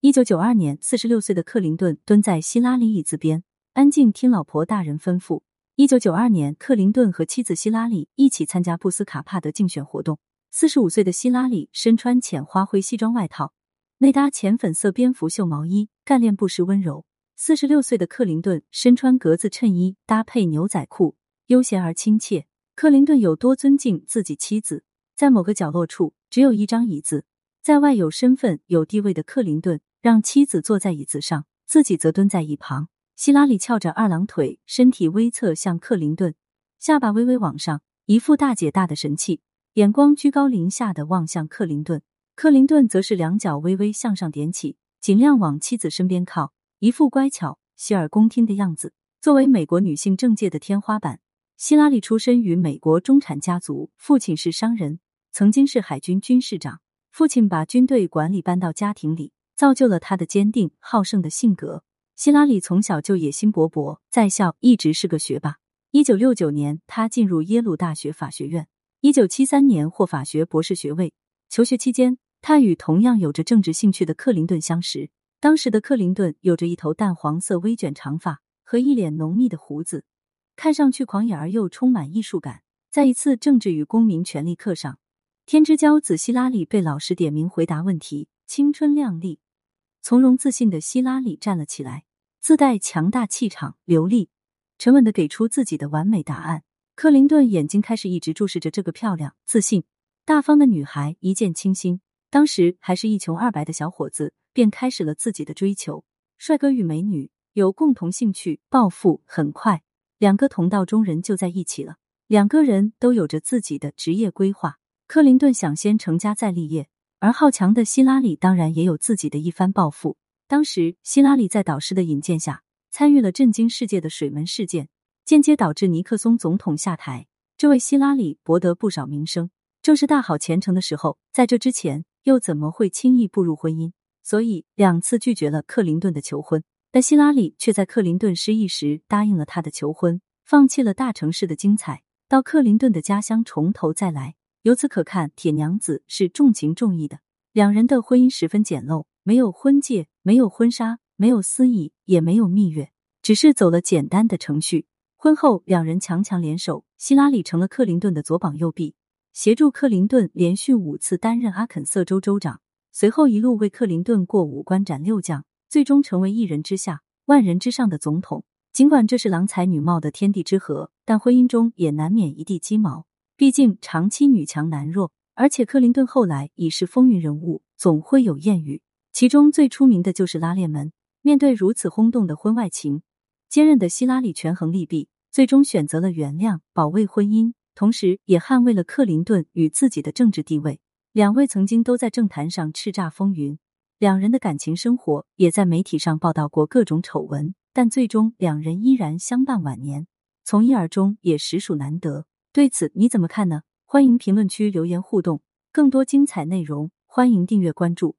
一九九二年，四十六岁的克林顿蹲在希拉里椅子边，安静听老婆大人吩咐。一九九二年，克林顿和妻子希拉里一起参加布斯卡帕的竞选活动。四十五岁的希拉里身穿浅花灰西装外套，内搭浅粉色蝙蝠袖毛衣，干练不失温柔。四十六岁的克林顿身穿格子衬衣，搭配牛仔裤，悠闲而亲切。克林顿有多尊敬自己妻子？在某个角落处，只有一张椅子。在外有身份、有地位的克林顿让妻子坐在椅子上，自己则蹲在一旁。希拉里翘着二郎腿，身体微侧向克林顿，下巴微微往上，一副大姐大的神气，眼光居高临下的望向克林顿。克林顿则是两脚微微向上点起，尽量往妻子身边靠，一副乖巧、洗耳恭听的样子。作为美国女性政界的天花板，希拉里出身于美国中产家族，父亲是商人，曾经是海军军士长。父亲把军队管理搬到家庭里，造就了他的坚定好胜的性格。希拉里从小就野心勃勃，在校一直是个学霸。一九六九年，他进入耶鲁大学法学院，一九七三年获法学博士学位。求学期间，他与同样有着政治兴趣的克林顿相识。当时的克林顿有着一头淡黄色微卷长发和一脸浓密的胡子，看上去狂野而又充满艺术感。在一次政治与公民权利课上。天之骄子希拉里被老师点名回答问题，青春靓丽、从容自信的希拉里站了起来，自带强大气场，流利、沉稳的给出自己的完美答案。克林顿眼睛开始一直注视着这个漂亮、自信、大方的女孩，一见倾心。当时还是一穷二白的小伙子，便开始了自己的追求。帅哥与美女有共同兴趣，暴富，很快两个同道中人就在一起了。两个人都有着自己的职业规划。克林顿想先成家再立业，而好强的希拉里当然也有自己的一番抱负。当时，希拉里在导师的引荐下，参与了震惊世界的水门事件，间接导致尼克松总统下台。这位希拉里博得不少名声，正是大好前程的时候。在这之前，又怎么会轻易步入婚姻？所以两次拒绝了克林顿的求婚，但希拉里却在克林顿失意时答应了他的求婚，放弃了大城市的精彩，到克林顿的家乡从头再来。由此可看，铁娘子是重情重义的。两人的婚姻十分简陋，没有婚戒，没有婚纱，没有司仪，也没有蜜月，只是走了简单的程序。婚后，两人强强联手，希拉里成了克林顿的左膀右臂，协助克林顿连续五次担任阿肯色州州长，随后一路为克林顿过五关斩六将，最终成为一人之下、万人之上的总统。尽管这是郎才女貌的天地之合，但婚姻中也难免一地鸡毛。毕竟长期女强男弱，而且克林顿后来已是风云人物，总会有艳遇。其中最出名的就是拉链门。面对如此轰动的婚外情，坚韧的希拉里权衡利弊，最终选择了原谅，保卫婚姻，同时也捍卫了克林顿与自己的政治地位。两位曾经都在政坛上叱咤风云，两人的感情生活也在媒体上报道过各种丑闻，但最终两人依然相伴晚年，从一而终也实属难得。对此你怎么看呢？欢迎评论区留言互动，更多精彩内容欢迎订阅关注。